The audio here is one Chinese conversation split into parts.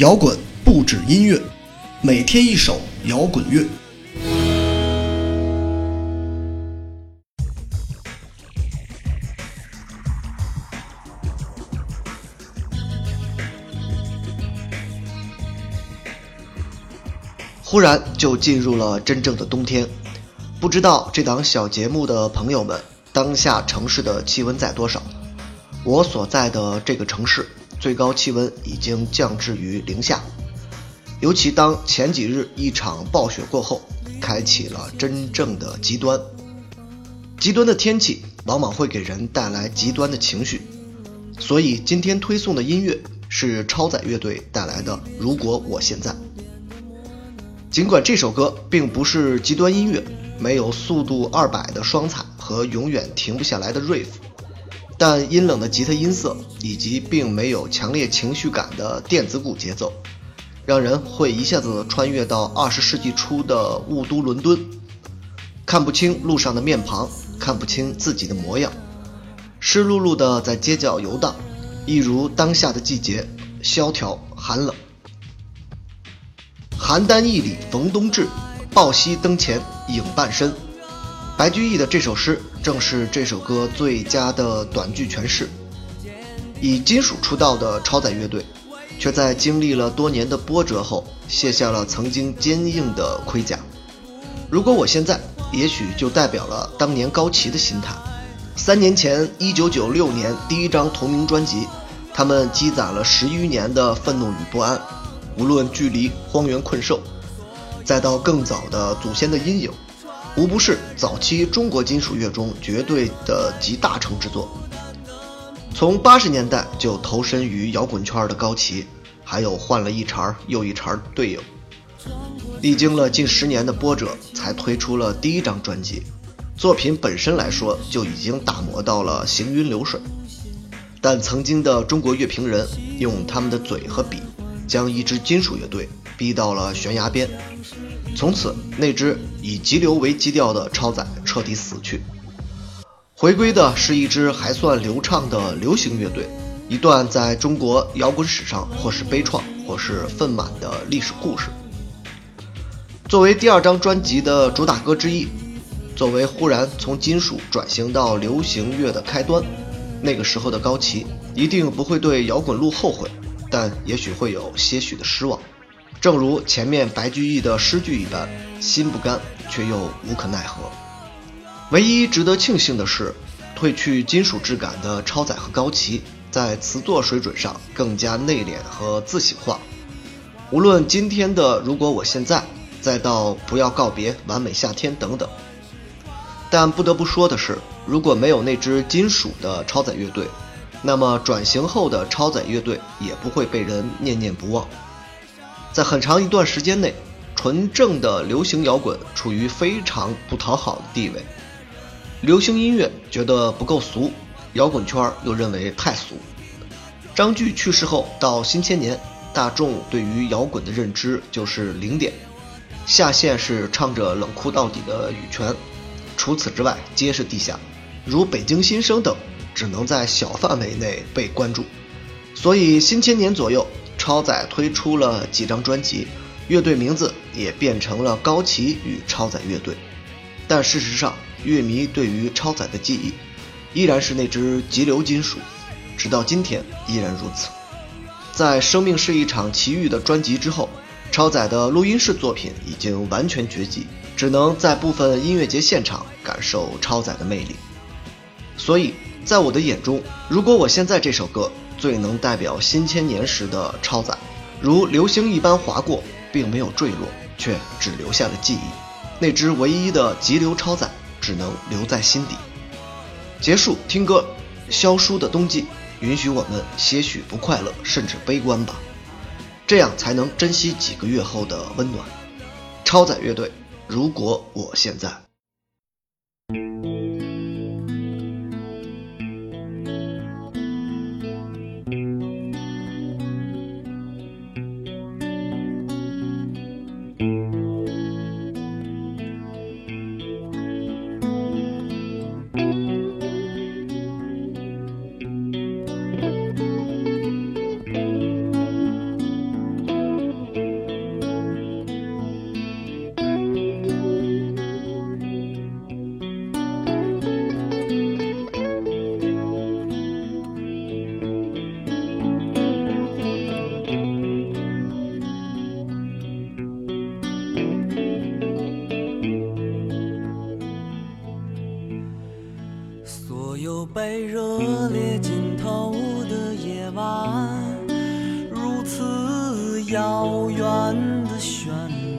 摇滚不止音乐，每天一首摇滚乐。忽然就进入了真正的冬天，不知道这档小节目的朋友们，当下城市的气温在多少？我所在的这个城市最高气温已经降至于零下，尤其当前几日一场暴雪过后，开启了真正的极端。极端的天气往往会给人带来极端的情绪，所以今天推送的音乐是超载乐队带来的《如果我现在》。尽管这首歌并不是极端音乐，没有速度二百的双踩和永远停不下来的 riff，但阴冷的吉他音色以及并没有强烈情绪感的电子鼓节奏，让人会一下子穿越到二十世纪初的雾都伦敦，看不清路上的面庞，看不清自己的模样，湿漉漉的在街角游荡，一如当下的季节，萧条寒冷。邯郸驿里逢冬至，抱膝灯前影半身。白居易的这首诗正是这首歌最佳的短句诠释。以金属出道的超载乐队，却在经历了多年的波折后，卸下了曾经坚硬的盔甲。如果我现在，也许就代表了当年高旗的心态。三年前，一九九六年第一张同名专辑，他们积攒了十余年的愤怒与不安。无论距离荒原困兽，再到更早的祖先的阴影，无不是早期中国金属乐中绝对的集大成之作。从八十年代就投身于摇滚圈的高旗，还有换了一茬又一茬队友，历经了近十年的波折，才推出了第一张专辑。作品本身来说就已经打磨到了行云流水，但曾经的中国乐评人用他们的嘴和笔。将一支金属乐队逼到了悬崖边，从此那支以急流为基调的超载彻底死去，回归的是一支还算流畅的流行乐队，一段在中国摇滚史上或是悲怆或是愤满的历史故事。作为第二张专辑的主打歌之一，作为忽然从金属转型到流行乐的开端，那个时候的高旗一定不会对摇滚路后悔。但也许会有些许的失望，正如前面白居易的诗句一般，心不甘却又无可奈何。唯一值得庆幸的是，褪去金属质感的超载和高旗，在词作水准上更加内敛和自省化。无论今天的如果我现在，再到不要告别完美夏天等等，但不得不说的是，如果没有那支金属的超载乐队。那么转型后的超载乐队也不会被人念念不忘。在很长一段时间内，纯正的流行摇滚处于非常不讨好的地位。流行音乐觉得不够俗，摇滚圈又认为太俗。张炬去世后，到新千年，大众对于摇滚的认知就是零点，下线是唱着冷酷到底的羽泉，除此之外皆是地下，如北京新生等。只能在小范围内被关注，所以新千年左右，超载推出了几张专辑，乐队名字也变成了高旗与超载乐队。但事实上，乐迷对于超载的记忆，依然是那支急流金属，直到今天依然如此。在《生命是一场奇遇》的专辑之后，超载的录音室作品已经完全绝迹，只能在部分音乐节现场感受超载的魅力。所以。在我的眼中，如果我现在这首歌最能代表新千年时的超载，如流星一般划过，并没有坠落，却只留下了记忆。那只唯一的急流超载，只能留在心底。结束听歌，萧疏的冬季，允许我们些许不快乐，甚至悲观吧，这样才能珍惜几个月后的温暖。超载乐队，如果我现在。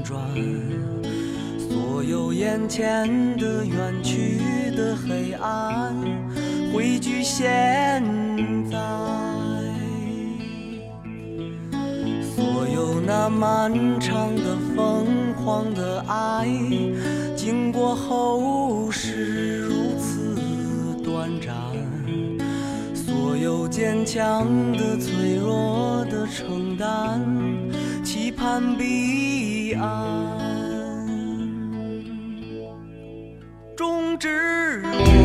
转所有眼前的远去的黑暗汇聚现在。所有那漫长的疯狂的爱经过后是如此短暂。所有坚强的脆弱的承担。看彼岸终止。我